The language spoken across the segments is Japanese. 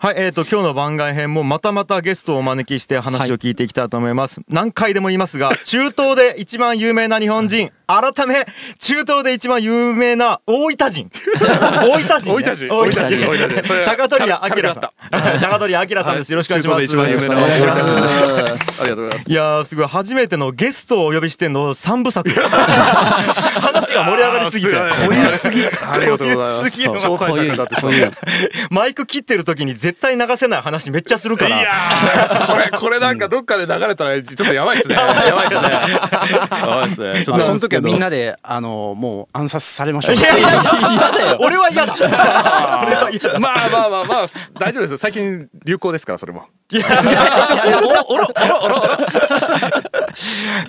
はい、えっ、と今日の番外編もまたまたゲストをお招きして話を聞いていきたいと思います。何回でも言いますが、中東で一番有名な日本人、改め中東で一番有名な大分人。大分人、ね。大分人。大分人。大分人。高取明さん。高取明さんです。よろしくお願いします。中東で一番有名なお願いします大分人ありがとうございます。いやーすごい初めてのゲストをお呼びしての三部作。話が盛り上がりすぎて。濃ゆすぎ。ありがとうございます。濃ゆすぎ。る紹介作になってしまうマイク切ってる時に絶対流せない話めっちゃするかいらやーこれこれなんかどっかで流れたらちょっとやばいですね。やばいですね。やばいですね。ちょっとまあその時はみんななであのもう暗殺されましょう。いやいや俺は嫌だ。まあまあまあまあ大丈夫です。よ最近流行ですからそれもいやおろおろおろおろ。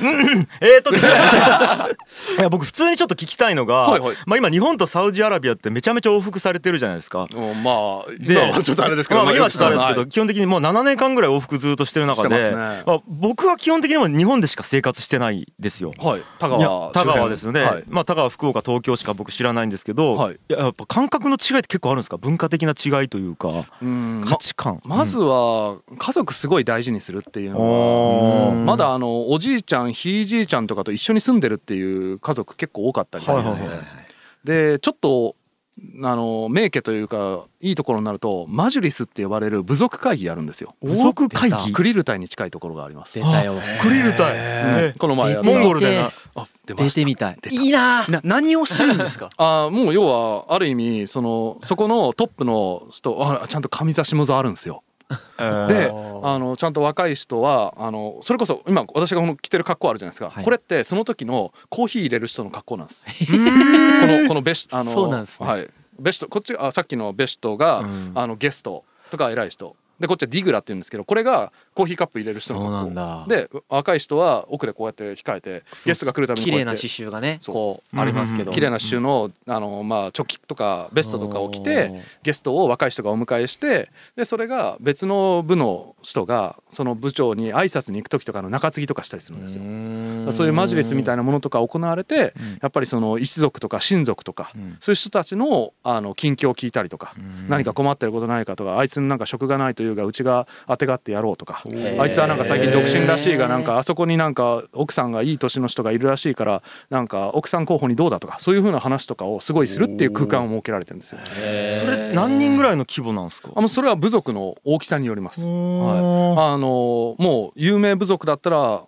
うんえーとですね。いや僕普通にちょっと聞きたいのが、はいはい。まあ今日本とサウジアラビアってめちゃめちゃ往復されてるじゃないですか。うんまあで今はちょっとあれですけどまあ、今はちょっとあれですけど、は基本的にもう7年間ぐらい往復ずっとしてる中で、ますね。まあ、僕は基本的にも日本でしか生活してないですよ。いはい。田いや田川ですよね、はい。まあ田川福岡東京しか僕知らないんですけど、はい。いややっぱ感覚の違いって結構あるんですか？文化的な違いというかうん。価値観、まずは家族すごい大事にするっていうのはまだあのおじいちゃんひいじいちゃんとかと一緒に住んでるっていう家族結構多かったりするんでちょっとあの名家というかいいところになるとマジュリスって呼ばれる部族会議やるんですよ。部族会議？クリル隊に近いところがあります。出たよクリル隊、えこの前モンゴルでな。あ出ま出してみたい。いいな。な何をするんですか？あーもう要はある意味そのそこのトップの人あちゃんと上座下座あるんですよ であのちゃんと若い人はあのそれこそ今私がこの着てる格好あるじゃないですか、はい。これってその時のコーヒー入れる人の格好なんです。このこのベシあのそうなんですね。はい。ベシトこっちあさっきのベシトが、うん。あのゲストとか偉い人でこっちはディグラって言うんですけどこれがコーヒーカップ入れる人の格好。そうなんだ。で若い人は奥でこうやって控えてゲストが来るために綺麗なこうやって。刺繍がねそう。こうありますけど。綺麗な刺繍のあの、まあ、チョッキとかベストとかを着おてー。ゲストを若い人がお迎えしてでそれが別の部の人がその部長に挨拶に行く時とかの中継ぎとかしたりするんですよ。そういうマジレスみたいなものとか行われてやっぱりその一族とか親族とかん。そういう人たちのあの近況を聞いたりとか何か困ってることないかとかあいつになんか職がないというがうちがあてがってやろうとかあいつはなんか最近独身らしいがなんかあそこになんか奥さんがいい年の人がいるらしいからなんか奥さん候補にどうだとかそういう風な話とかをすごいするっていう空間を設けられてるんですよ。それ何人ぐらいの規模なんですかあもうそれは部族の大きさによります。はい、あのもう有名部族だったら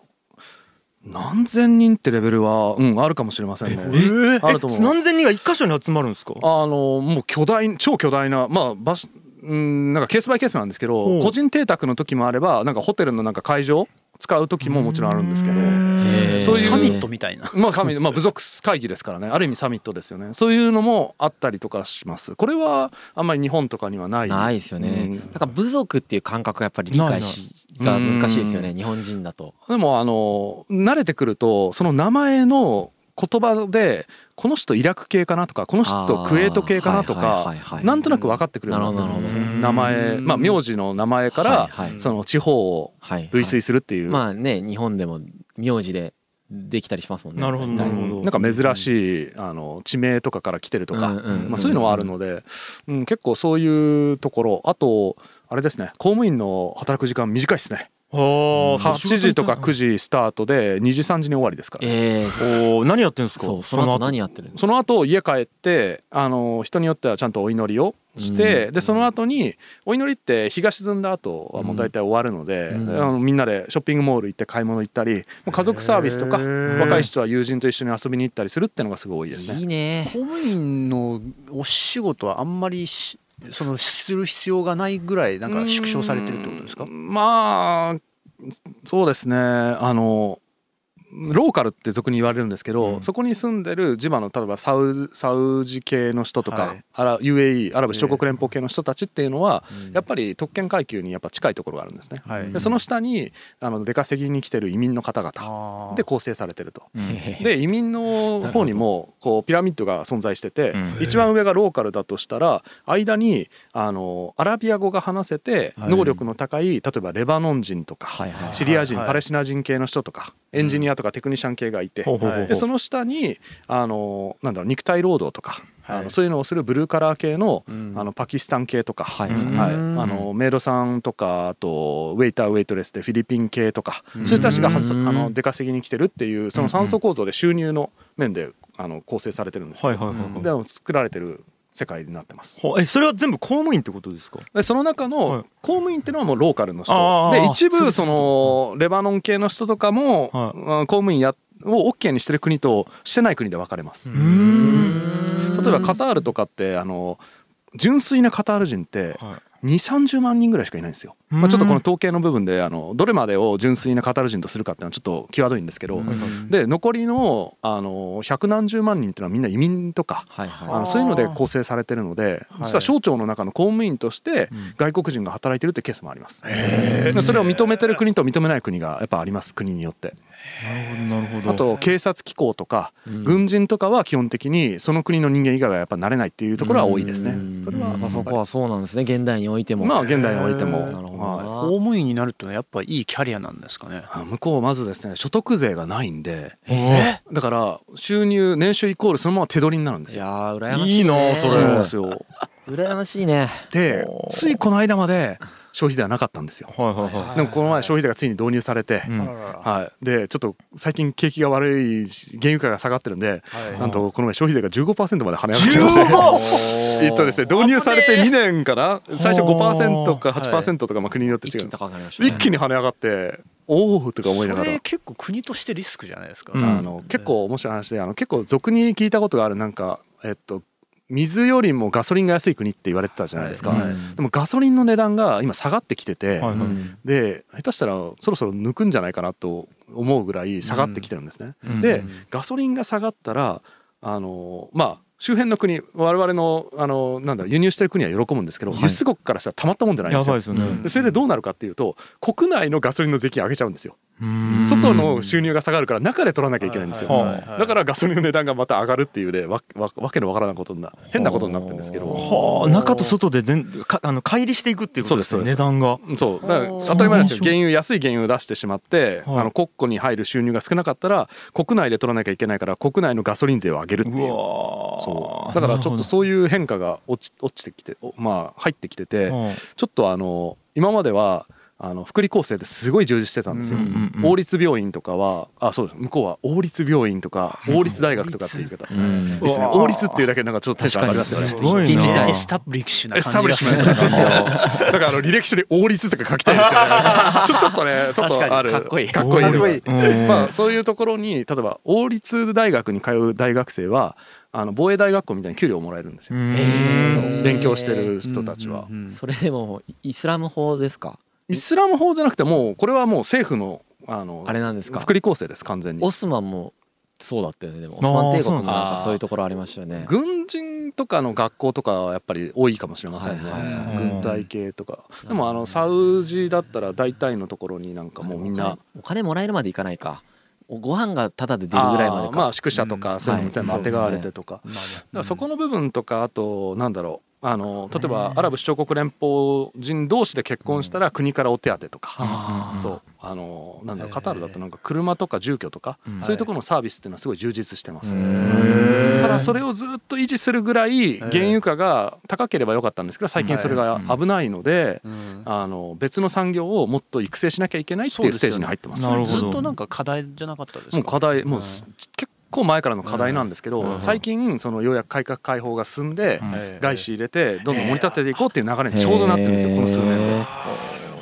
何千人ってレベルは、うん、あるかもしれませんね。あると思う。何千人が一箇所に集まるんですかあのもう巨大超巨大なまあ場所うんなんかケースバイケースなんですけど個人邸宅の時もあればなんかホテルのなんか会場使う時ももちろんあるんですけどそういうサミットみたいな。まあサミットまあ部族会議ですからね。ある意味サミットですよね。そういうのもあったりとかします。これはあんまり日本とかにはない。ないですよね、うん。なんか部族っていう感覚がやっぱり理解しが難しいですよね。日本人だと。でもあの慣れてくるとその名前の言葉でこの人イラク系かなとかこの人クウェート系かなとかなんとなく分かってくるようになってるんですよ名前まあ名字の名前からその地方をはい類推するっていう。まあね日本でも名字でできたりしますもんね。なるほどなるほど。なんか珍しいあの地名とかから来てるとか、まあ、そういうのはあるので、うん、結構そういうところ。あとあれですね公務員の働く時間短いですね。はあ8時とか9時スタートで2時3時に終わりですから、ええおー何やってんですか？そうその後何やってるの？その後家帰ってあの人によってはちゃんとお祈りをして、でその後にお祈りって日が沈んだ後はもう大体終わるので、あのみんなでショッピングモール行って買い物行ったりもう家族サービスとか若い人は友人と一緒に遊びに行ったりするっていうのがすごい多いですね。いいね。公務員のお仕事はあんまりしそのする必要がないぐらいなんか縮小されてるってことですか？まあそうですね。あのローカルって俗に言われるんですけど、そこに住んでる地場の例えばサウサウジ系の人とか、はい。アラ UAE アラブ首長国連邦系の人たちっていうのは、やっぱり特権階級にやっぱ近いところがあるんですね。はい。でその下にあの出稼ぎに来てる移民の方々で構成されてると。でで移民の方にもこうピラミッドが存在してて、うん。一番上がローカルだとしたら間にあのアラビア語が話せてはい。能力の高い例えばレバノン人とか、シリア人、はいパレスチナ人系の人とかエンジニアとかテクニシャン系がいて、でその下にあのなんだろう肉体労働とかはい。あのそういうのをするブルーカラー系の,、うん。あのパキスタン系とか、はい。あうん。のメイドさんとかあとウェイターウェイトレスでフィリピン系とか、うん。そういう人たちがあの出稼ぎに来てるっていうその酸素構造で収入の面であの構成されてるんですけど、はいはいはいはい。でも作られてる世界になってます。ほえそれは全部公務員ってことですか？でその中はい。の公務員っていうのはもうローカルの人。あーで一部そのレバノン系の人とかも、はい。うん公務員やを OK にしてる国としてない国で分かれます。例えばカタールとかってあの純粋なカタール人ってはい2 3 0万人ぐらいしかいないんですよ。まあ、ちょっとこの統計の部分であのどれまでを純粋なカタール人とするかっていうのはちょっと際どいんですけど、うんで残りのあの百何十万人っていうのはみんな移民とか。はいはいあのそういうので構成されてるので実は省庁の中の公務員として外国人が働いてるってケースもあります。でそれを認めてる国と認めない国がやっぱあります国によって。なるほどなるほど。あと警察機構とかうん。軍人とかは基本的にその国の人間以外はやっぱなれないっていうところは多いですね。うん。それはやっぱそこはそうなんですね。現代においても。まあ現代においても、なるほど。はいな公務員になるっていうのはやっぱいいキャリアなんですかね。あ向こうまずですね所得税がないんで。えだから収入年収イコールそのまま手取りになるんですいよ。やー羨ましい,、ね、いいなそれ。そうなんですよ。羨ましいね。でついこの間まで消費税はなかったんですよ。でもこの前消費税がついに導入されてはい、でちょっと最近景気が悪いし原油価が下がってるんではい。なんとこの前消費税が15%まで跳ね上がっちゃいまして。え っとですね。導入されて2年かな最初5%か8%とかまあ国によって一気に違う高くなりましたね。一気に跳ね上がっておおとか思いながら。結構国としてリスクじゃないですか、うんあの結構面白い話であの結構俗に聞いたことがあるなんかえっと水よりもガソリンが安い国って言われてたじゃないですか、はい。うん。でもガソリンの値段が今下がってきてて、はいはい。うんで下手したらそろそろ抜くんじゃないかなと思うぐらい下がってきてるんですね。うん。でうんガソリンが下がったらあのまあ周辺の国我々のあのなんだ輸入してる国は喜ぶんですけど、はい。輸出国からしたらたまったもんじゃないんですよ。ですよね、でそれでどうなるかっていうと国内のガソリンの税金上げちゃうんですよ。うん。外の収入が下がるから中で取らなきゃいけないんですよ。はいはいはい。だからガソリンの値段がまた上がるっていうねわわわけのわからないことにな変なことになってるんですけど。はあ。中と外で全かあの乖離していくっていうことですね値段が。そう。だから当たり前なんですよ。原油安い原油を出してしまって、はい。あの国庫に入る収入が少なかったら国内で取らなきゃいけないから国内のガソリン税を上げるっていう。そう。だからちょっとそういう変化が落ち落ちてきておまあ入ってきてて、うんちょっとあの今まではあの福利厚生ってすごい充実してたんですよ、王立病院とかはあそうです。向こうは王立病院とか王立大学とかっていう言い方、うん。ですね。王立っていうだけでなんかちょっとテンション上がりますよね。すごいな。みんなエスタブリッシュなだからあの履歴書に王立とか書きたいんですよね。ち ょちょっとねちょっとある。確かっこいいかっこいいかっこいい。うんまあそういうところに例えば王立大学に通う大学生はあの防衛大学校みたいに給料をもらえるんですよ、勉強してる人たちは、うんうんうん。それでもイスラム法ですか？イスラム法じゃなくてもうこれはもう政府のあのあれなんですか？福利厚生です完全に。オスマンもそうだったよね。でもオスマン帝国もなんかそういうところありましたよね。軍人とかの学校とかはやっぱり多いかもしれませんね、はいはいはい。軍隊系とか。でもあのサウジだったら大体のところになんかもうみんな。お金もらえるまでいかないか。ご飯がタダで出るぐらいまでまあ宿舎とかそういうのも全部当てがわれてとか,、まあねだからそこの部分とかあとなんだろうあの例えばアラブ首長国連邦人同士で結婚したら国からお手当とか、あーそう。あのなんだろうカタールだとなんか車とか住居とか、うん。そういうところのサービスっていうのはすごい充実してます。ただそれをずっと維持するぐらい原油価が高ければよかったんですけど最近それが危ないのでうん。あの別の産業をもっと育成しなきゃいけないっていうステージに入ってます。なるほど。ずっとなんか課題じゃなかったですか？もう課題もうす結構前からの課題なんですけど、うん最近そのようやく改革開放が進んで、外資入れてどんどん盛り立てていこうっていう流れにちょうどなってるんですよ、この数年で。なる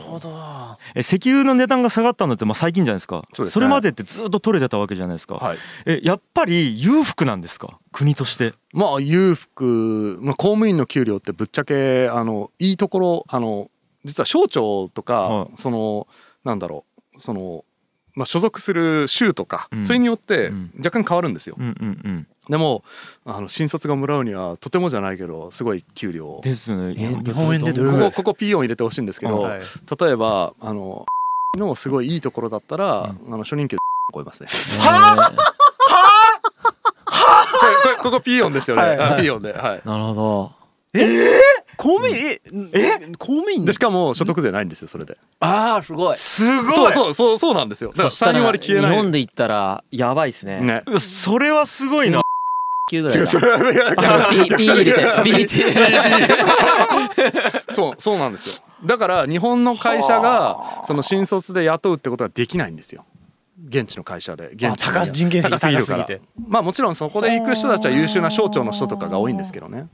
ほど。え石油の値段が下がったのってまあ最近じゃないですか。そうですね。れまでってずっと取れてたわけじゃないですか、はい、えやっぱり裕福なんですか？国として。まあ裕福、まあ、公務員の給料ってぶっちゃけあのいいところあの実は省庁とか、はい。そのなんだろうその、まあ、所属する州とか、うん。それによってうん。若干変わるんですよ。うんうんうん。でもあの新卒がもらうにはとてもじゃないけどすごい給料。をですよね。え日本円でどれここここピーヨン入れてほしいんですけど、はい。例えばあののすごいいいところだったら、あの初任給超えますね。は これこれここピーヨンですよね。はいはい。あピーヨンで、はい。なるほど公務員え？え？公務員でしかも所得税ないんですよそれで。ああすごい。すごい。そうそうそうそうなんですよ。だからそしたら三割消えない。日本で言ったらやばいですね。ね。それはすごいな。球ぐらいだピーピー入れてピーって。そうそうなんですよ。だから日本の会社がその新卒で雇うってことはできないんですよ。現地の会社で。現地人件費高すぎるから高すぎてまあもちろんそこで行く人たちは優秀な省庁の人とかが多いんですけどね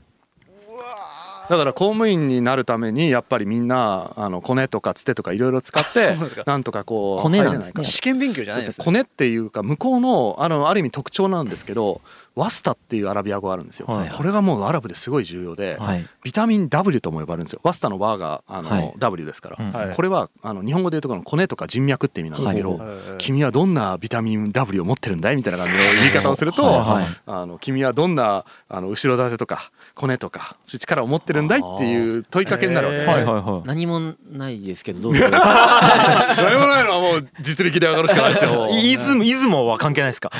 だから公務員になるためにやっぱりみんなあのコネとかつてとかいろいろ使って なんとかこうコネなんですね。入れないか試験勉強じゃそないですコネっていうか向こうのあのある意味特徴なんですけどワスタっていうアラビア語があるんですよ、はいこれがもうアラブですごい重要で、はい。ビタミン W とも呼ばれるんですよ。ワスタの和があの、はい。W ですから、これはあの日本語でいうところのコネとか人脈って意味なんですけど、君はどんなビタミン W を持ってるんだい？みたいな感じの言い方をすると、はいはい。あの君はどんなあの後ろ盾とかコネとかそういう力を持ってるんだいっていう問いかけになるわけです、はいはいはい。何もないですけどどうですか何もないのはもう実力で上がるしかないですよ。い出雲出雲は関係ないですか？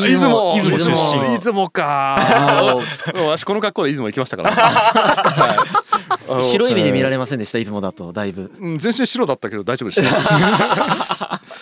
出雲出雲出身出雲か。わしこの格好で出雲行きましたから、白い目で見られませんでした出雲だとだいぶ。うん全身白だったけど大丈夫でした。え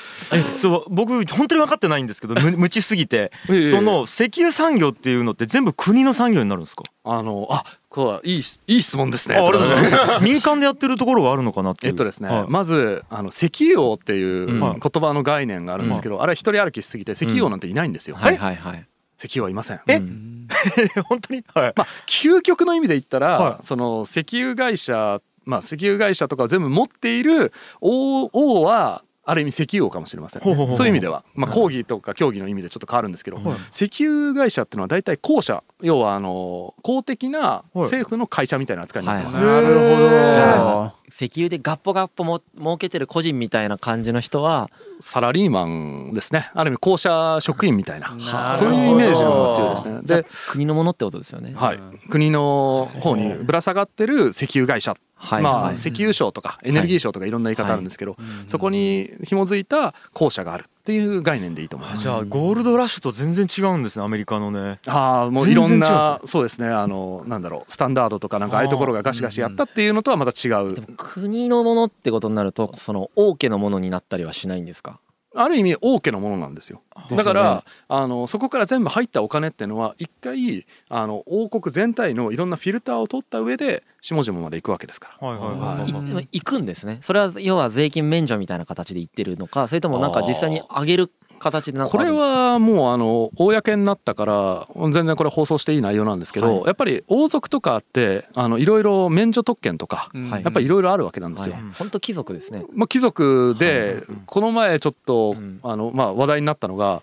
そう僕本当に分かってないんですけどむ 無知すぎてその石油産業っていうのって全部国の産業になるんですか？あのあこういいいい質問ですね。あありがとうございます。民間でやってるところがあるのかなっていう。えっとですね、はい。まずあの石油王っていううん。言葉の概念があるんですけど、あれ一人歩きしすぎて石油王なんていないんですよ、はい。はいはい石油王はいません。え？うん。本当に？はい。まあ究極の意味で言ったら、はい。その石油会社まあ石油会社とかを全部持っている王王はある意味石油王かもしれませんね、ほうほうほうそういう意味では、まあ、講義とか競技の意味でちょっと変わるんですけど、はい。石油会社っていうのは大体公社要はあの公的なはい。政府の会社みたいな扱いになってます、なるほど石油でガッポガッポも儲けてる個人みたいな感じの人はサラリーマンですね。ある意味公社職員みたいな。そういうイメージの方が強いですね。で、国のものってことですよね。はい、国の方にぶら下がってる石油会社。はい。まあはい。石油省とかエネルギー省とかいろんな言い方あるんですけど、そこに紐づいた公社があるっていう概念でいいと思います。じゃあゴールドラッシュと全然違うんですねアメリカのね。ああもういろんなそうですね。あのなんだろうスタンダードとかなんかああいうところがガシガシやったっていうのとはまた違う。でも国のものってことになるとその王家のものになったりはしないんですか？ある意味王家のものなんですよ。だからあのそこから全部入ったお金っていうのは一回あの王国全体のいろんなフィルターを取った上で下々まで行くわけですから。はいはいはいいはい。行くんですね。それは要は税金免除みたいな形で行ってるのかそれともなんか実際に上げる形でなんかこれはもうあの公になったから全然これ放送していい内容なんですけど、はい。やっぱり王族とかってあのいろいろ免除特権とか、うん。はい。やっぱりいろいろあるわけなんですよ。はい。本当貴族ですね。まあ、貴族でこの前ちょっとうん。あのまあ話題になったのが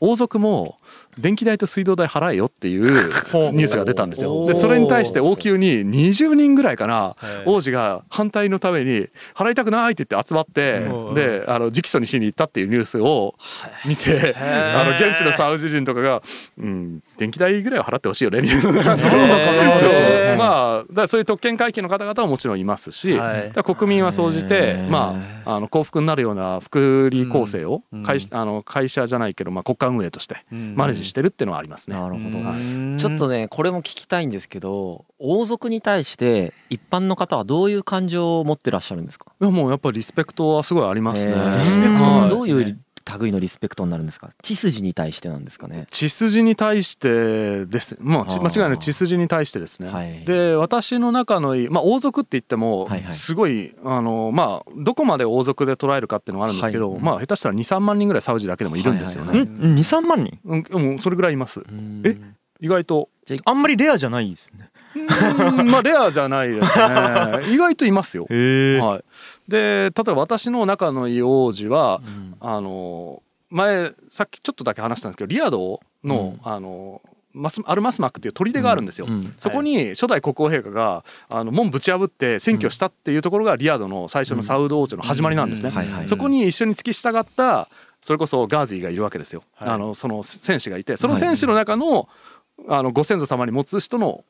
王族も電気代と水道代払えよっていうニュースが出たんですよ。でそれに対して王宮に20人ぐらいかなはい。王子が反対のために払いたくないって言って集まってうんであの直訴にしに行ったっていうニュースを見てあの現地のサウジ人とかが「うん電気代ぐらいは払ってほしいよね」みたいな感じで。そうまあだそういう特権階級の方々はもちろんいますし国民は総じてまああの幸福になるような福利厚生をうん。会あの会社じゃないけどまあ国家運営としてうん。マネージしてるっていうのはありますね。なるほどうん。ちょっとねこれも聞きたいんですけど王族に対して一般の方はどういう感情を持ってらっしゃるんですか？いやもうやっぱりリスペクトはすごいありますね。えー。リスペクトどういう類のリスペクトになるんですか？血筋に対してなんですかね？血筋に対してです。もう間違いない血筋に対してですね、はい。で私の中のいい、まあ、王族って言ってもはいはい。すごい、あのまあどこまで王族で捉えるかっていうのがあるんですけど、はい。まあ下手したら23万人ぐらいサウジだけでもいるんですよね、はいはいん23万人？うんもうそれぐらいいます。え意外と。あんまりレアじゃないですね。うんまあレアじゃないですね。意外といますよ、はい、で例えば私の仲のいい王子は、うん。あの前さっきちょっとだけ話したんですけどリヤドの,、あのマスアルマスマックっていう砦があるんですよ。うん。そこに初代国王陛下があの門ぶち破って占拠したっていうところがリヤドの最初のサウド王朝の始まりなんですね。はいはい。そこに一緒に付き従ったそれこそガーゼィがいるわけですよ。はい。あのその戦士がいてその戦士の中のあのご先祖様に持つ人の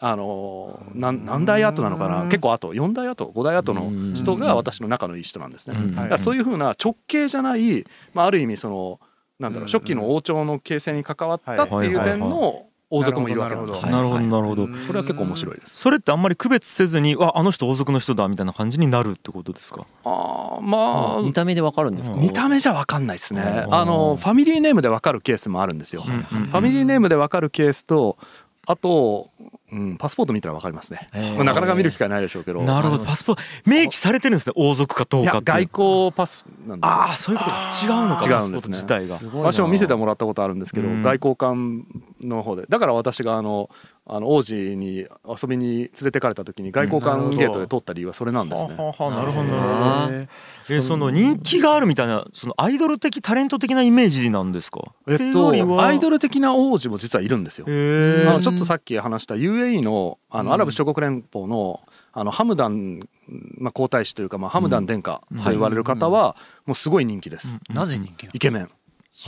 あの何何代後なのかな。結構後。4代後。5代後の人が私の仲のいい人なんですね。うん。だからそういうふうな直系じゃない、まあ、ある意味そのなんだろううん。初期の王朝の形成に関わったっていう点の王族もいるわけなんですななるほどなるほど。これは結構面白いです。それってあんまり区別せずにわあの人王族の人だみたいな感じになるってことですか？あーまあ見た目でわかるんですか？見た目じゃ分かんないですね。うん。あのファミリーネームで分かるケースもあるんですよ。ファミリーネームで分かるケースとあと、うん、パスポート見たら分かりますね。まあなかなか見る機会ないでしょうけど。なるほど。パスポート明記されてるんですね王族かどうか外交パスなんですよ。ああそういうことか。違うのか違うんですね。自体が。私も見せてもらったことあるんですけどうん。外交官の方で。だから私があのあの王子に遊びに連れてかれた時に外交官ゲートで通った理由はそれなんですね。なるほどなるほど。あえその人気があるみたいなそのアイドル的タレント的なイメージなんですか？えっとアイドル的な王子も実はいるんですよ。あのちょっとさっき話した UAE のあのアラブ首長国連邦のあのハムダン、まあ、皇太子というか、まあ、ハムダン殿下と言われる方はもうすごい人気です。なぜ人気イケメン。あ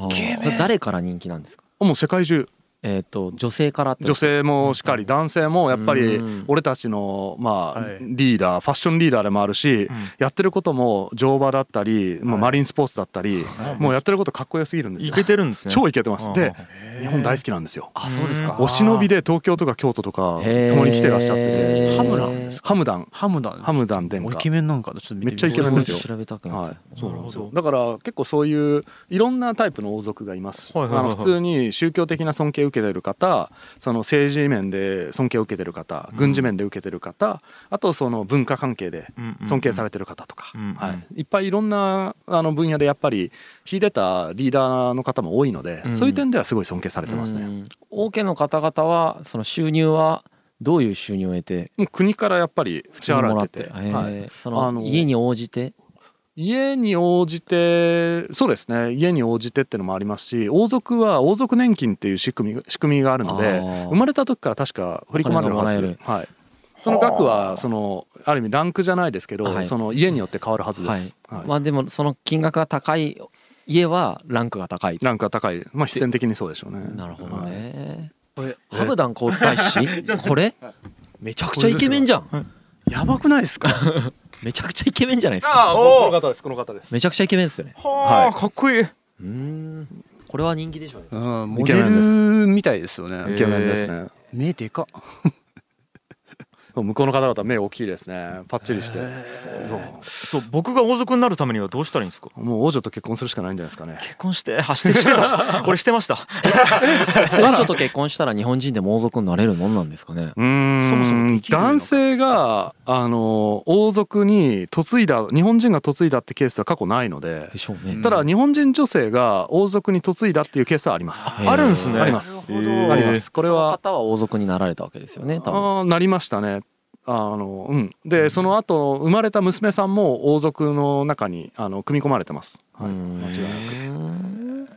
ーそれ誰から人気なんですか？もう世界中えっと女性からって女性もしかり男性もやっぱりうん。俺たちのまあはい。リーダーファッションリーダーでもあるしやってることも乗馬だったりまあマリンスポーツだったりもうやってることかっこよすぎるんですいよけてるんですね。超イケてます。であ日本大好きなんですよ。あそうですか。お忍びで東京とか京都とか共に来てらっしゃってて。ハムラン？ですハムダン。ハムダン。ハムダン殿下。おイケメンなんかなちょっとめっちゃイケメンですよ。調べたくなっはてい、そうなんですよ。だから結構そういういろんなタイプの王族がいます、はいはいはいはい。あの普通に宗教的な尊敬を受けてる方その政治面で尊敬を受けてる方軍事面で受けてる方あとその文化関係で尊敬されてる方とか、はい、いっぱいいろんなあの分野でやっぱり秀でたリーダーの方も多いので、うん。そういう点ではすごい尊敬されてますね。うん。王家の方々はその収入はどういう収入を得て国からやっぱり支払われてて、はい、その家に応じて家に応じてそうですね。家に応じてっていうのもありますし王族は王族年金っていう仕組み仕組みがあるので生まれた時から確か振り込まれるはず。はい、その額はそのある意味ランクじゃないですけど、はい。その家によって変わるはずではい。す、はい。まあでもその金額が高い家はランクが高い。ランクが高い。まあ必然的にそうでしょうね。なるほどね。これハムダン皇太子？これ？めちゃくちゃイケメンじゃん。やばくないですか？めちゃくちゃイケメンじゃないですか。ああこの方ですこの方です。めちゃくちゃイケメンですよね。はあかっこいい。うーん。これは人気でしょうね。うんモデルみたいですよね。イケメンですね。目でかっ向こうの方々目大きいですね。パッチリして。そう。そう僕が王族になるためにはどうしたらいいんですか？もう王女と結婚するしかないんじゃないですかね。結婚して？あしてしてた。俺してました。彼女と結婚したら日本人でも王族になれるもんなんですかね？うーん。そもそも男性があの王族に嫁いだ日本人が嫁いだってケースは過去ないので。でしょうね。ただ日本人女性が王族に嫁いだっていうケースはあります。あるんですね。あります。あります。これは方は王族になられたわけですよね多分。あーなりましたねあのうん。でその後生まれた娘さんも王族の中にあの組み込まれてます、はい、うん間違いなく。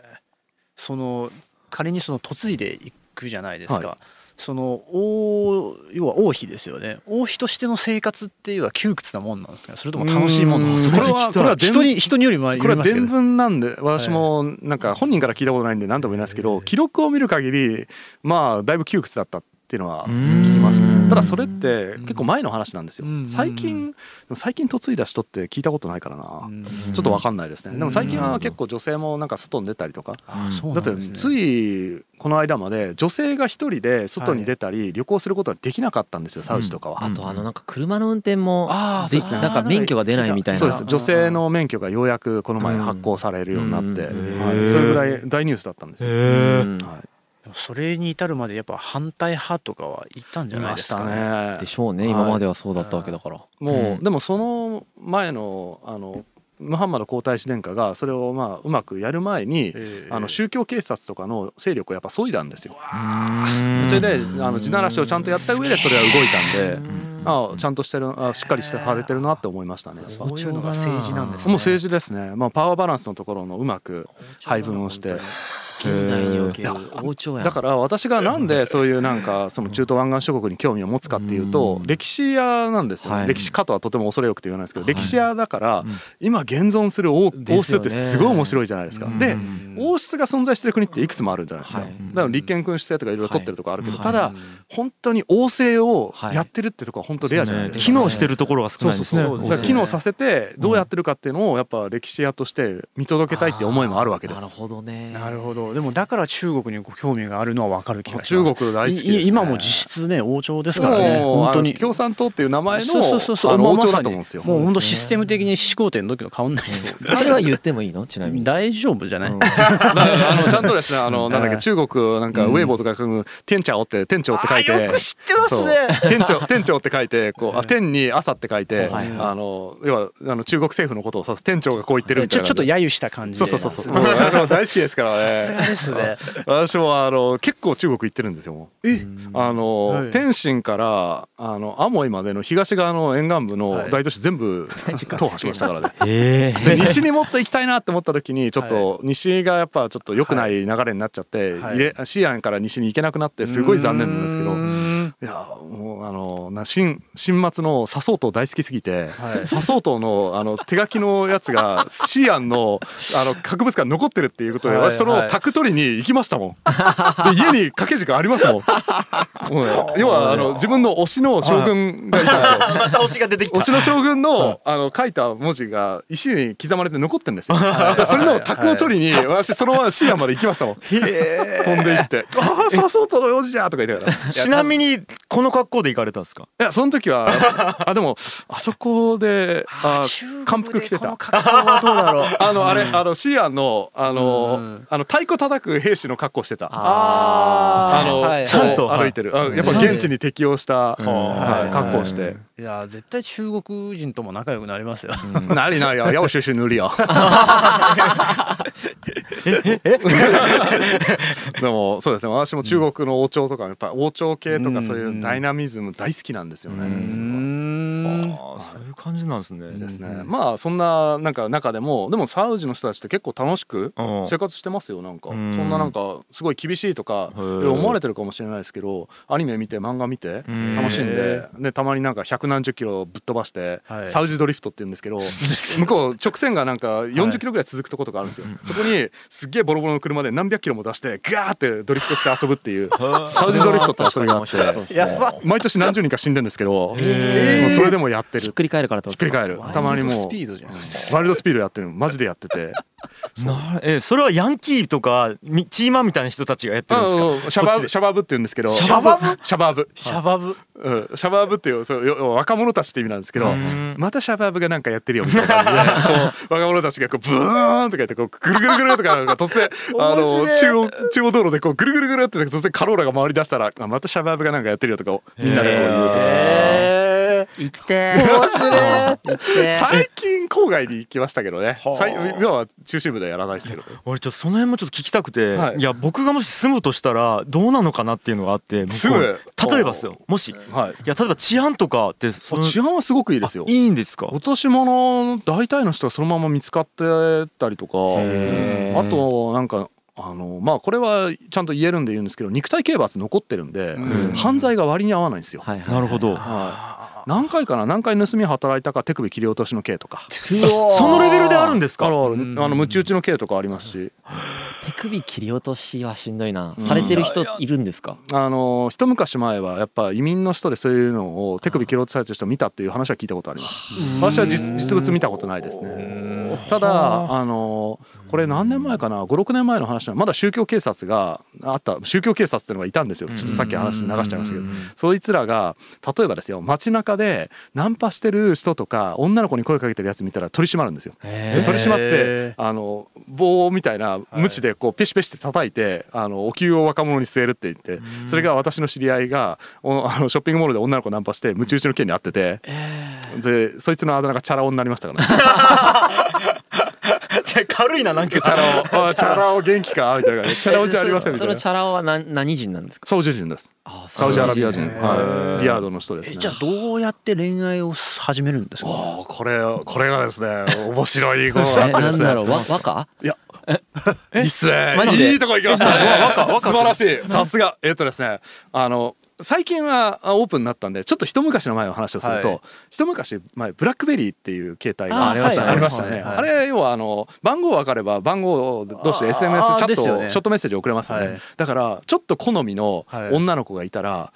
その仮にその嫁いでいくじゃないですか、はその王要は王妃ですよね。王妃としての生活っていうのは窮屈なもんなんですか？それとも楽しいもんなんですか？これはこれは人に人によりもよこれはりますけど。伝聞なんで私もなんか本人から聞いたことないんで何とも言えないですけど記録を見る限りまあだいぶ窮屈だった。っていうのは聞きますね。ただそれって結構前の話なんですよ。うん。最近でも最近嫁いだ人って聞いたことないからな。うん。ちょっと分かんないですね。でも最近は結構女性もなんか外に出たりとか。あそうだってなんですね。ついこの間まで女性が一人で外に出たり旅行することはできなかったんですよ。サウジとかは。あとあのなんか車の運転もであーそうですね。なんか免許が出ないみたいな。そうです。女性の免許がようやくこの前発行されるようになって、それぐらい大ニュースだったんですよ。はいそれに至るまでやっぱ反対派とかはいたんじゃないですかね。ね。でしょうね。はい。今まではそうだったわけだから。もう、うん。でもその前のあのムハンマド皇太子殿下がそれをまあうまくやる前に、ええ。あの宗教警察とかの勢力をやっぱ削いだんですよ。うん。それであの地ならしをちゃんとやった上でそれは動いたん。で、あちゃんとしてるあしっかりしてされてるなって思いましたね。そういうのが政治なんですね。もう政治ですね。まあパワーバランスのところのうまく配分をして。現代における王朝やん。だから私がなんでそういうなんかその中東湾岸諸国に興味を持つかっていうと歴史屋なんですよ、はい。歴史家とはとても恐れ多くて言わないですけどはい。歴史屋だから今現存する王王室ってすごい面白いじゃないですか。うん。で王室が存在してる国っていくつもあるんじゃないですか。はい。だから立憲君主制とかいろいろ取ってるとこあるけど、はい。ただ本当に王政をやってるってとこは本当レアじゃないですか。機能してるところが少ないですね。そうそうそう。だから機能させてどうやってるかっていうのをやっぱ歴史屋として見届けたいって思いもあるわけです。なるほどね。なるほどどでもだから中国にご興味があるのは分かる気がします。中国大好きです、ね、い今も実質ね王朝ですからね本当に。共産党っていう名前のそうそうそう王朝もうまさにだと思うんですよ。もう本当システム的に始皇帝の時と変わんないですよそれは言ってもいいの？ちなみに。大丈夫じゃない、あのちゃんとですねあのなんだっけはい中国なんかウェイボーとか書く店長って店長って書いて。あよく知ってますね。店長店長って書いてこうあ天に朝って書いてはいあの要はあの中国政府のことを指す店長がこう言ってるみたいなちょちょっと揶揄した感じで。そうそうそうそう。もうあの大好きですからね。がですね。私もあの結構中国行ってるんですよえ？あの、はい。天津からあのアモイまでの東側の沿岸部はい。の大都市全部踏破しましたからね。えで西にもっと行きたいなって思った時にちょっと西がやっぱちょっと良くない流れになっちゃって、はい。入れシアンから西に行けなくなってすごい残念なんですけどいやもうあのな新新末の笹生島大好きすぎて、はい笹生島のあの手書きのやつが シアンのあの博物館に残ってるっていうことで、はい私その宅取りに行きましたもん。で家に掛け軸ありますもん。要はあの自分の推しの将軍がいたんですよ。また推しが出てきた推しの将軍のあの書いた文字が石に刻まれて残ってるんですよ。でそれの卓を取りに私そのままシアンまで行きましたもん。飛んで行って「ああ笹生島の用事じゃ!」とか言いながら。ちなみにこの格好で行かれたんですか？いやその時はあでもあそこであ中漢国でこの服着てた。格好はどうだろう？あのあれあのシアンのあのうんあの太鼓叩く兵士の格好してた。ああの、はいちゃんと。歩いてる。あやっぱ現地に適応した、ん。はい、格好をして。いや絶対中国人とも仲良くなりますよ。なりなり。よ、よしよし塗りよ。でもそうですね。私も中国の王朝とかやっぱ王朝系とかそういうダイナミズム大好きなんですよね。そういう感じなんですね。ですね。まあそんななんか中でもでもサウジの人たちって結構楽しくうん。生活してますよなんか。そうん。んななんかすごい厳しいとか思われてるかもしれないですけどアニメ見て漫画見てうん。楽しんででたまになんか百何十キロぶっ飛ばしてはい。サウジドリフトって言うんですけど向こう直線がなんか40キロぐらい続くとことかあるんですよ。そこにすっげえボロボロの車で何百キロも出してガーってドリフトして遊ぶっていう サウジドリフトって遊びがあって。毎年何十人か死んでるんですけどそれでもやってる。ひっくり返るからひっくり返る。たまにもうスピードじゃん。ワイルドスピードやってるの。マジでやってて。なえそれはヤンキーとかみチーマンみたいな人たちがやってるんですか？シャバブシャバブって言うんですけど。シャバブ？シャバブ。シャバブ。うん。シャバブっていうそうよ若者たちって意味なんですけどうん。またシャバブがなんかやってるよみたいな。若者たちがこうブーンとか言ってこうぐるぐるぐるとかなんか突然あの中央中央道路でこうぐるぐるぐるって突然カローラが回り出したらあまたシャバブがなんかやってるよとかみんなでこう言うとかえ生きて。ー面白い。最近郊外に行きましたけどね。今は中心部ではやらないですけど。俺ちょっとその辺もちょっと聞きたくて、はい。い、や僕がもし住むとしたらどうなのかなっていうのがあって向こう住む。例えばですよ。もし。いはい。や例えば治安とかってその治安はすごくいいですよ。あいいんですか？落とし物の大体の人がそのまま見つかってたりとかあとなんかあのまあこれはちゃんと言えるんで言うんですけど肉体刑罰残ってるんで、うん。犯罪が割に合わないんですよ。なるほど。はい何回かな？何回盗み働いたか手首切り落としの刑とか。そのレベルであるんですか？あのムチ打ちの刑とかありますし。手首切り落としはしんどいな。うん。されてる人いるんですか？あの一昔前はやっぱ移民の人でそういうのを手首切り落とされてる人を見たっていう話は聞いたことあります。私は実実物見たことないですね。ただあ。のこれ何年前かな？56年前の話まだ宗教警察があった。宗教警察っていうのがいたんですよ。ちょっとさっき話流しちゃいましたけど。そいつらが例えばですよ街中でナンパしてる人とか女の子に声かけてるやつ見たら取り締まるんですよ。で取り締まってあの棒みたいな鞭でこうペシペシって叩いてあのお給を若者に据えるって言ってそれが私の知り合いがお あのショッピングモールで女の子ナンパしてムチ打ちの件に遭っててでそいつのあだ名がチャラ男になりましたからね。じゃあ軽いななんか。チャラ男。あチャラ。男元気か。みたいな。感じでチャラ男じゃありませんみたいな。そのチ。ャラ男は何何人なんですか？サウジ人です。あサウジアラビア人、はい、リヤードの人ですね。えじゃあどうやって恋愛を始めるんですか？おーこれこれがですね面白いこと なんだろうわ和歌いや。いいっすね。いいとこ行きましたね。わ若若素晴らしい。さすが。えっとですねあの最近はあオープンになったんでちょっと一昔の前の話をすると、はい。一昔前ブラックベリーっていう携帯あがありましたね。あれ要はあの番号分かれば番号同士で SNS チャット、ショートメッセージ送れますよね、はい。だからちょっと好みのはい女の子がいたら、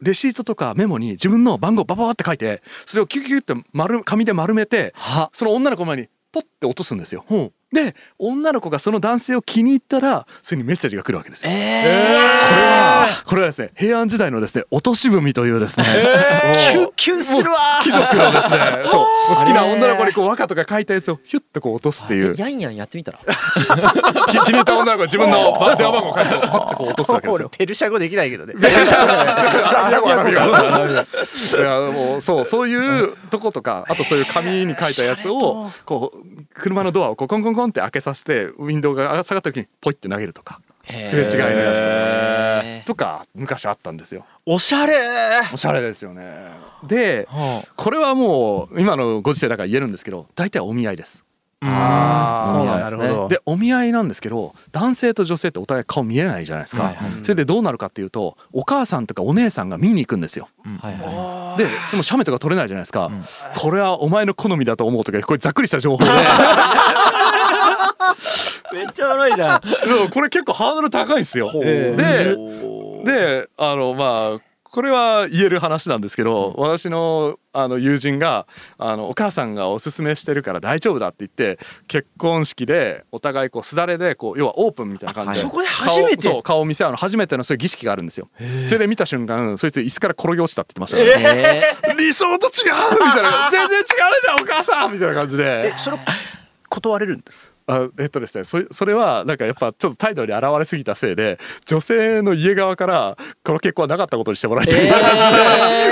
レシートとかメモに自分の番号バババって書いてそれをキュキュキュって丸紙で丸めては。その女の子の前にポッて落とすんですよ。ほで女の子がその男性を気に入ったらそれにメッセージが来るわけですよ。これはこれはですね平安時代のですね落とし文というですね、キもうュンキュンするわ。貴族のですね。そう。好きな女の子にこう和歌とか書いたやつをヒュッとこう落とすっていう。ヤンヤンやってみたら。き気に入った女の子が自分の番電話番号を書いてパッとこう落とすわけですよ。俺ペルシャ語できないけどね。いやもうそうそういうとことかあとそういう紙に書いたやつをこう車のドアをこうコンコンコンって開けさせてウィンドウが下がった時にポイって投げるとかすれ違いのやへつとか昔あったんですよ。おしゃれおしゃれですよね。ではこれはもう今のご時世だから言えるんですけど大体お見合いです。あそうなんですね。なるほど。でお見合いなんですけど男性と女性ってお互い顔見えないじゃないですか、はいはい。それでどうなるかっていうとお母さんとかお姉さんが見に行くんですよ。はいはででも写メとか撮れないじゃないですか、これはお前の好みだと思うとかこれざっくりした情報で。い めっちゃ悪いじゃん。これ結構ハードル高いんですよ。えでであのまあこれは言える話なんですけど、私のあの友人があのお母さんがおすすめしてるから大丈夫だって言って結婚式でお互いこうすだれでこう要はオープンみたいな感じで。そこで初めて？顔を見せ合うの初めてのそういう儀式があるんですよ。それで見た瞬間そいつ椅子から転げ落ちたって言ってましたね、え理想と違うみたいな。全然違うじゃんお母さんみたいな感じで。えそれ断れるんですあえっとですねそそれはなんかやっぱちょっと態度に現れすぎたせいで女性の家側からこの結婚はなかったことにしてもらいたい。みたいな感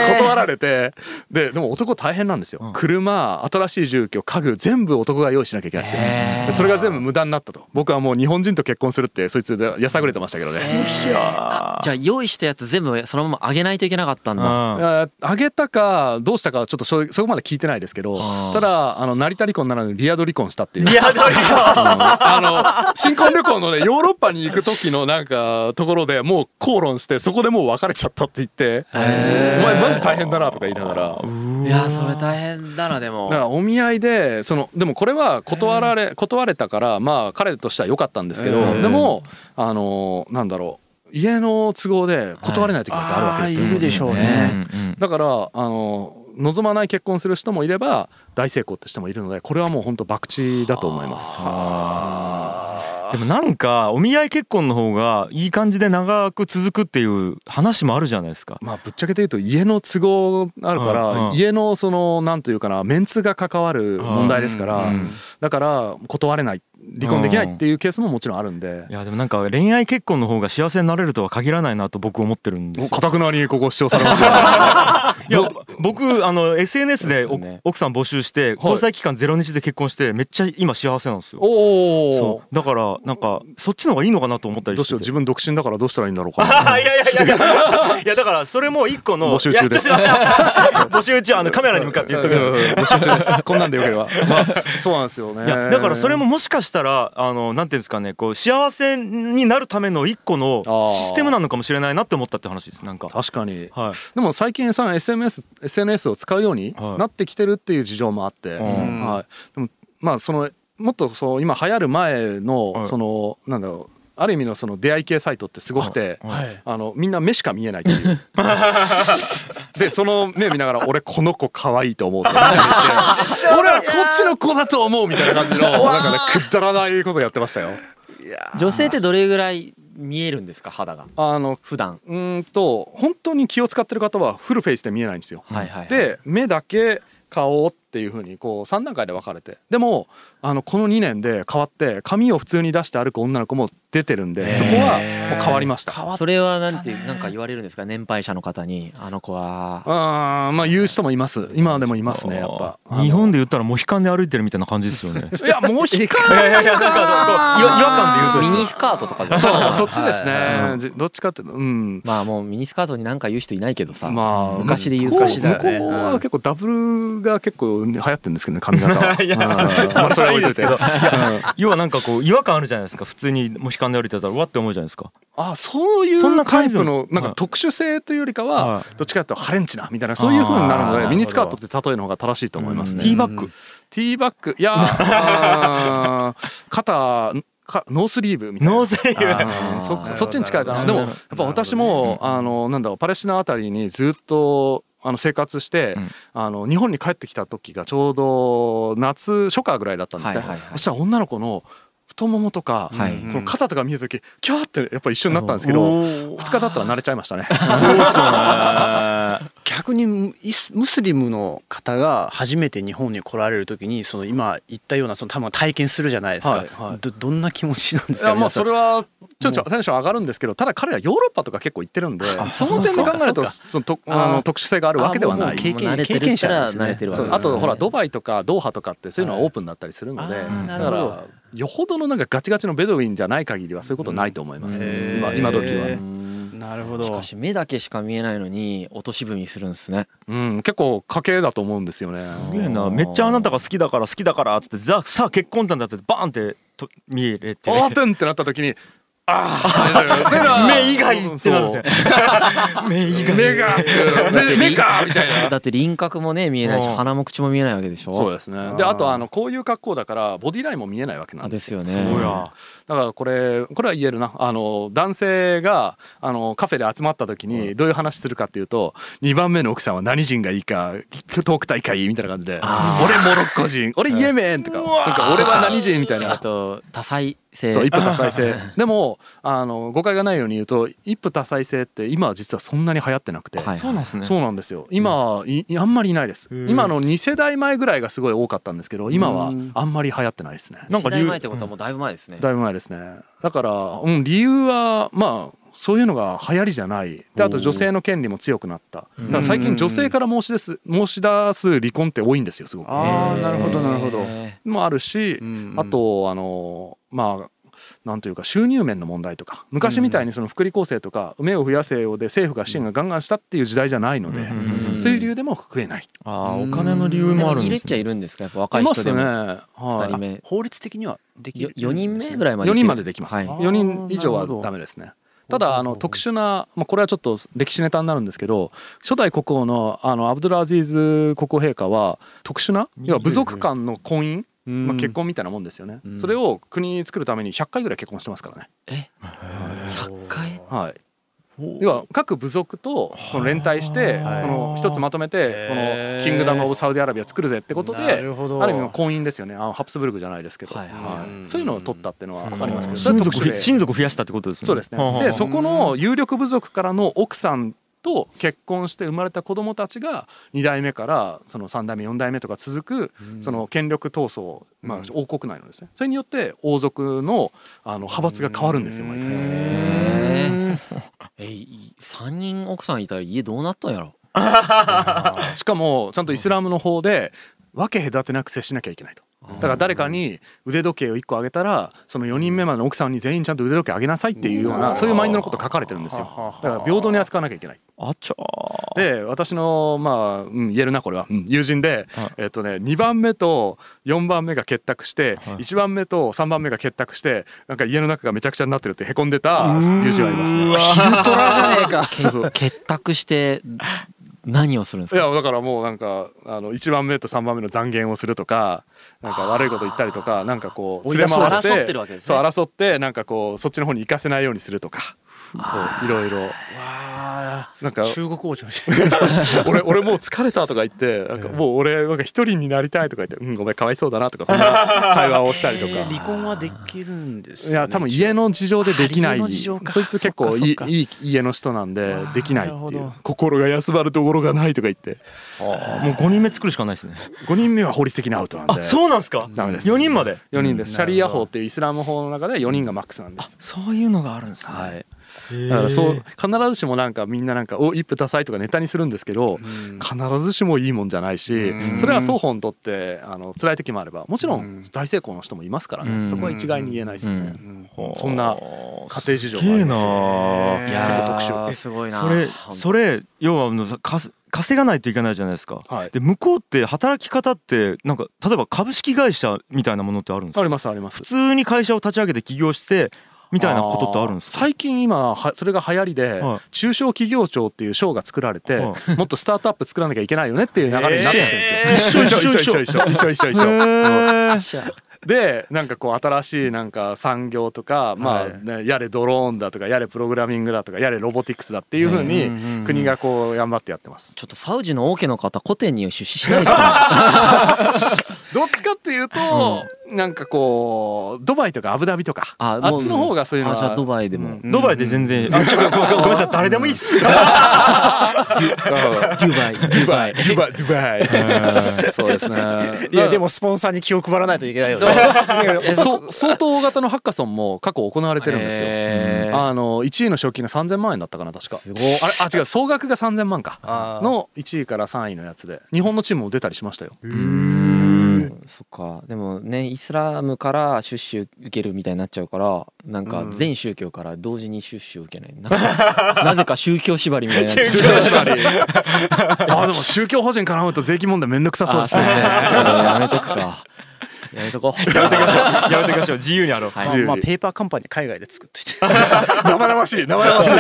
じで断られて。ででも男大変なんですよ、車新しい住居家具全部男が用意しなきゃいけないんですよ。へー。でそれが全部無駄になったと。僕はもう日本人と結婚するってそいつでやさぐれてましたけどね、じゃあ用意したやつ全部そのままあげないといけなかったんだ。ああげたかどうしたかはちょっとそそこまで聞いてないですけどただあの成田離婚ならぬリアド離婚したっていう。リアドリあの新婚旅行のねヨーロッパに行く時のなんかところでもう口論してそこでもう別れちゃったって言って「お前マジ大変だな」とか言いながら。いやそれ大変だなでも。だからお見合いでそのでもこれは断られ断れたからまあ彼としては良かったんですけどでもあのなんだろう家の都合で断れない時だってあるわけですよ。あーいるでしょうね。だからあの望まない結婚する人もいれば大成功って人もいるのでこれはもう本当博打だと思います。でもなんかお見合い結婚の方がいい感じで長く続くっていう話もあるじゃないですか。まあぶっちゃけて言うと家の都合あるから、うんうん家のそのなんというかなメンツが関わる問題ですから、うんうんだから断れない離婚できないっていうケースももちろんあるんでい。やでもなんか恋愛結婚の方が幸せになれるとは限らないなと僕思ってるんですよ。かたくなにここ主張されますよ、いや僕あの SNS で奥さん募集して交際期間ゼロ日で結婚してめっちゃ今幸せなんですよ。おおそう。だからなんかそっちの方がいいのかなと思ったりどうしようしてて。自分独身だからどうしたらいいんだろうかあ いやいやいやいや。いやだからそれも一個の募集中です。募集中あのカメラに向かって言っとく。募集中です。こんなんでよければ。まあ。そうなんですよね。いやだからそれももしかしたらあのなんていうんですかねこう幸せになるための一個のシステムなのかもしれないなって思ったって話ですなんか。確かに。はい。でも最近その SNS, SNS を使うようにはい。なってきてるっていう事情もあって、ん。はい、でもまあそのもっとそう今流行る前のはい。そのなんだろうある意味のその出会い系サイトってすごくて、はい。あのみんな目しか見えないっていう。でその目見ながら「俺この子可愛いと思う」って言って俺はこっちの子だと思うみたいな感じの なんかねくだらないことやってましたよ。女性ってどれぐらい見えるんですか肌が？あの普段。うーんと本当に気を使ってる方はフルフェイスで見えないんですよ。はいはいはい。で目だけ顔っていう風にこう3段階で分かれて。でもあのこの2年で変わって髪を普通に出して歩く女の子も出てるんでそこはもう変わりました。それはなんてなんか言われるんですか？年配者の方にあの子は。あーまあ言う人もいます。今でもいますねやっぱ。日本で言ったらモヒカンで歩いてるみたいな感じですよね。いやもう引かいやいやいや違和感で言うとですねミニスカートとかじゃそうそっちですね、はいじどっちかっていうとうん。まあもうミニスカートに何か言う人いないけどさ。まあ昔で言う昔だよね。向こうは結構ダブルが結構流行ってるんですけどね髪型は。まあそれは置いといて要はなんかこう違和感あるじゃないですか。普通にモヒカンで歩いてたらうわって思うじゃないですか。あそういそんなうタイ感じのプのなんはいか特殊性というよりかははどっちかというとハレンチなみたいなそういう風になるのでミニスカートって例えの方が正しいと思いますね。ティーバッグ。ティーバッグいや 肩かノースリーブみたいな。ノースリーブ。そそっちに近いかな。でもやっぱ私もあのなんだろうパレスチナあたりにずっとあの生活して、うん。あの日本に帰ってきた時がちょうど夏初夏ぐらいだったんですね、そしたら女の子の太ももとか、はい。この肩とか見た時キャーってやっぱり一緒になったんですけど2日経ったら慣れちゃいましたね。逆にムスリムの方が初めて日本に来られる時にその今言ったようなその多分体験するじゃないですか、はいはい。ど どんな気持ちなんですか？いやまあそれははちょっとテンション上がるんですけどただ彼らヨーロッパとか結構行ってるんであその点で考えるとそのとあの特殊性があるわけではない。経験経験者なんですね。慣れてるわけですそう。あとほらドバイとかドーハとかってそういうのはオープンだったりするので、だからよほどのなんかガチガチのベドウィンじゃない限りはそういうことないと思います。ね、うん今今時は。なるほど。しかし目だけしか見えないのに落とし踏みするんですね。うん結構家系だと思うんですよね。すげえな。めっちゃあなたが好きだから好きだからっつってざさあ結婚談だってバーンってと見えれて。オープンってなった時にああ目以外ってなるんですよ。目以外。目が目目かみたいな。だって輪郭もね見えないしうん。鼻も口も見えないわけでしょ？そうですね。であとあのこういう格好だからボディラインも見えないわけなあんでですすよね。そうやだからこれこれは言えるな。あの男性があのカフェで集まった時にどういう話するかっていうと2番目の奥さんは何人がいいかトーク大会みたいな感じで。俺モロッコ人。俺イエメンとか。なんか俺は何人みたいな。あと多彩性そう一夫 多妻制でもあの誤解がないように言うと一夫多妻制って今は実はそんなに流行ってなくて、はいそうなんですね。そうなんですよ。今いあんまりいないです。今の2世代前ぐらいがすごい多かったんですけど今はあんまり流行ってないですね。なんか理由世代前ってことはもうだいぶ前ですね。だいぶ前ですね。だから、うん、理由はまあそういうのが流行りじゃない。であと女性の権利も強くなった。だから最近女性から申し出す申し出す離婚って多いんですよすごく。ああなるほどなるほど。へもあるし、ん。あとあのまあなんというか収入面の問題とか昔みたいにその福利厚生とか目を増やせよで政府が支援がガンガンしたっていう時代じゃないので、うんそういう理由でも増えない。ああお金の理由もあるいるっちゃいるんですか？やっぱ若いいますね。人でもは2人い。目法律的にはできる4人目ぐらいまで4いける。人までできます。はい。4人以上はダメですね。ただあの特殊な、まあ、これはちょっと歴史ネタになるんですけど初代国王のあのアブドゥルアジーズ国王陛下は特殊な要は部族間の婚姻、まあ、結婚みたいなもんですよね、うん。それを国に作るために100回ぐらい結婚してますからね。え？100回？はい。要は各部族とこの連帯してこはい。の一つまとめてこの Kingdom of Saudi Arabia 作るぜってことなでるほど。ある意味の婚姻ですよね。あのハプスブルグじゃないですけど、はいはい。はい。そういうのを取ったっていうのはありますけど、親族親族増やしたってことですね。そうですね。でそこの有力部族からの奥さんと結婚して生まれた子供たちが2代目からその3代目4代目とか続くその権力闘争、まあ、王国内のですね。それによって王族のあの派閥が変わるんですよ毎回。えい3人奥さんいたら家どうなったんやろ？しかもちゃんとイスラムの方で分け隔てなく接しなきゃいけないと。だから誰かに腕時計を1個あげたらその4人目までの奥さんに全員ちゃんと腕時計あげなさいっていうようなそういうマインドのこと書かれてるんですよ。だから平等に扱わなきゃいけない。あちゃー。で私のまあ、うん、言えるなこれは、うん友人で、はい。えっとね2番目と4番目が結託して、はい。1番目と3番目が結託してなんか家の中がめちゃくちゃになってるってへこんでた友人はいますね。ヒルトラじゃねえか。そうそう。結託して何をするんですか？いやだからもうなんかあの1番目と3番目の残言をするとかなんか悪いこと言ったりとかなんかこう連れ回して争って。るわけですねそう争ってなんかこうそっちの方に行かせないようにするとかそういろいろ。わなんかあ中国王朝みたいな。俺俺もう疲れたとか言ってなんかもう俺なんか一人になりたいとか言ってうんごめんかわいそうだなとかそんな会話をしたりとか。離婚はできるんですねいや多分家の事情でできない。あ家の事情か。そいつ結構いい家の人なんでできないっていう。心が休まるところがないとか言って。もう5人目作るしかないですね。5人目は法律的にアウトなんで。あそうなんすか？ダメです。4人まで。4人です、うんシャリア法っていうイスラム法の中で4人がマックスなんです、そういうのがあるんですね。はいだからそう必ずしもなんかみんななんか「お一夫多妻」とかネタにするんですけど、必ずしもいいもんじゃないし、うん。それは双方にとってあの辛い時もあればもちろん大成功の人もいますからね、うん。そこは一概に言えないですね、うん。そんな家庭事情もあります。よすげえないや結構特殊。ーすごいなそれそれ要はあのかす稼がないといけないじゃないですか。はい。で向こうって働き方ってなんか例えば株式会社みたいなものってあるんですか？ありますあります。普通に会社を立ち上げて起業してみたいなことってあるんです最近今はそれが流行りで、はい。中小企業庁っていう賞が作られて、はもっとスタートアップ作らなきゃいけないよねっていう流れになってきてるんですよ、一緒一緒一緒。一緒一緒一緒。一緒。一緒でなんかこう新しいなんか産業とかまあねやれドローンだとかやれプログラミングだとかやれロボティクスだっていうふうに国がこう頑張ってやってます。ちょっとサウジの王家の方古典に出資しないですか？どっちかっていうと、なんかこうドバイとかアブダビとかあっちの方がそういうのはあじゃあドバイでも、うんドバイで全然、あちょごめんごめんなさい誰でもいいっすドバイドバイ。ドバイ。ドバイそうですね。いやでもスポンサーに気を配らないといけないよね。えそ相当大型のハッカソンも過去行われてるんですよあの1位の賞金が3000万円だったかな確かあれあ違う。総額が3000万かの1位から3位のやつで日本のチームも出たりしましたよう。んそっかでもねイスラムから出資受けるみたいになっちゃう。からなんか全宗教から同時に出資を受けないななぜか宗教縛りみたいな宗教縛りあでも宗教法人絡むと税金問題めんどくさそう。ですねやめとくかやめとこう。やめてきましょう。やめてきましょう。自由にあろう、はい。まあまあペーパーカンパニー海外で作っといて。生々しい。生々しい。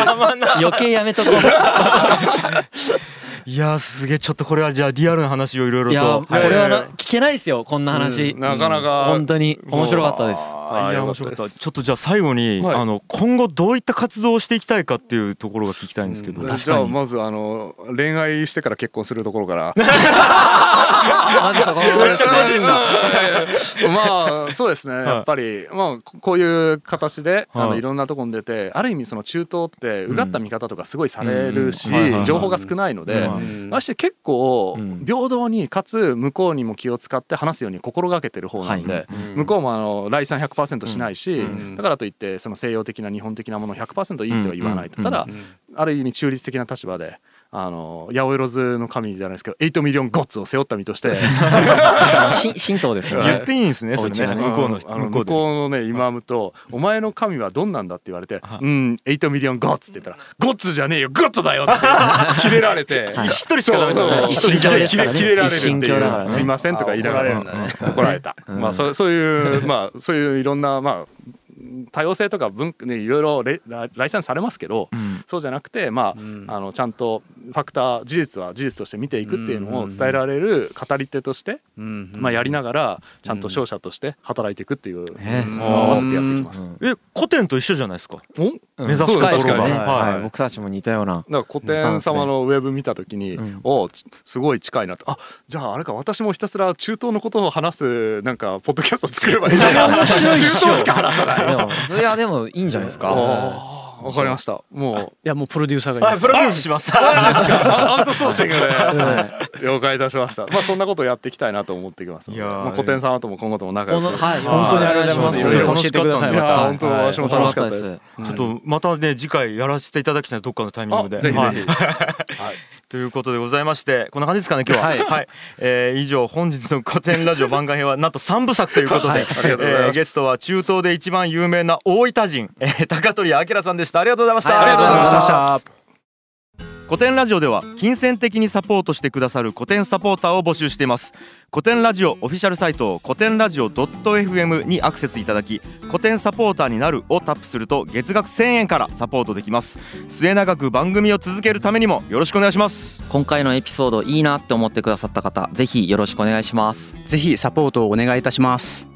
余計やめとこう いやーすげえちょっとこれはじゃあリアルな話をいろいろいやとこれはな聞けないですよこんな話、うんなかなか。本当に面白かったです。いや面白かった。ちょっとじゃあ最後に、はい。あの今後どういった活動をしていきたいかっていうところが聞きたいんですけど、じゃあまずあの恋愛してから結婚するところから。まずそこめっちゃ楽しいんだ。ま あそうですね。やっぱりまあここういう形であはい。のいろんなとこに出て、ある意味その中東ってうがった見方とかすごいされるしうん。はいはいはい、情報が少ないのでうん、まして結構うん。平等にかつ向こうにも気を使って話すように心がけてる方なんで、向こうもあの来産100%しないし、だからといってその西洋的な日本的なものを100%いいとは言わないと。ただある意味中立的な立場で。あの八百万の神じゃないですけど8 million gods を背負った身として。し神道ですよ言っねていいんですねそれね。向こうの向こうのねイマムと「お前の神はどんなんだ?」って言われて「うん8 million gods」って言ったら「gods じゃねえよ God だよ」ってキレられて。一人しかダメですよね。一神教でキレられるっていう「ね。すいません」とか言いながら怒られた。まあそうそういうまあそういういろんなまあ多様性とか文ねいろいろれ来来産されますけど、ん。そうじゃなくてまあ,、あのちゃんとファクター事実は事実として見ていくっていうのを伝えられる語り手として、まあ、やりながらちゃんと商社として働いていくっていう、合わせてやっていきます。え古典と一緒じゃないですか？お？目指すところが。ね、はい。はい。僕たちも似たようなだから古典様のウェブ見た時に、んおちすごい近いなと。あじゃああれか私もひたすら中東のことを話すなんかポッドキャスト作ればいいんだ面白いっしょ。中東しか話さない。でもそれはでもいいんじゃないですか？わかりました。もい。やもうプロデューサーがいます。はいプロデュースします。うアウトソーシングで 了解いたしました。まあそんなことをやっていきたいなと思っていきますいやー。まあ古典様とも今後とも仲良く。はい本当にありがとうございます。いろいろ教えてください。本当私も楽しかったです。ちょっとまたね次回やらせていただきたいどっかのタイミングで。あぜひぜはい。ひということでございましてこんな感じですかね今日は。はい、えー以上本日の古典ラジオ番外編はなんと3部作ということで、はい。えーゲストは中東で一番有名な大分人、えー高取明さんでした。ありがとうございました、はいありがとうございました古典ラジオでは金銭的にサポートしてくださる古典サポーターを募集しています。古典ラジオオフィシャルサイト古典ラジオ .fm にアクセスいただき古典サポーターになるをタップすると月額1000円からサポートできます。末永く番組を続けるためにもよろしくお願いします。今回のエピソードいいなって思ってくださった方ぜひよろしくお願いします。ぜひサポートをお願いいたします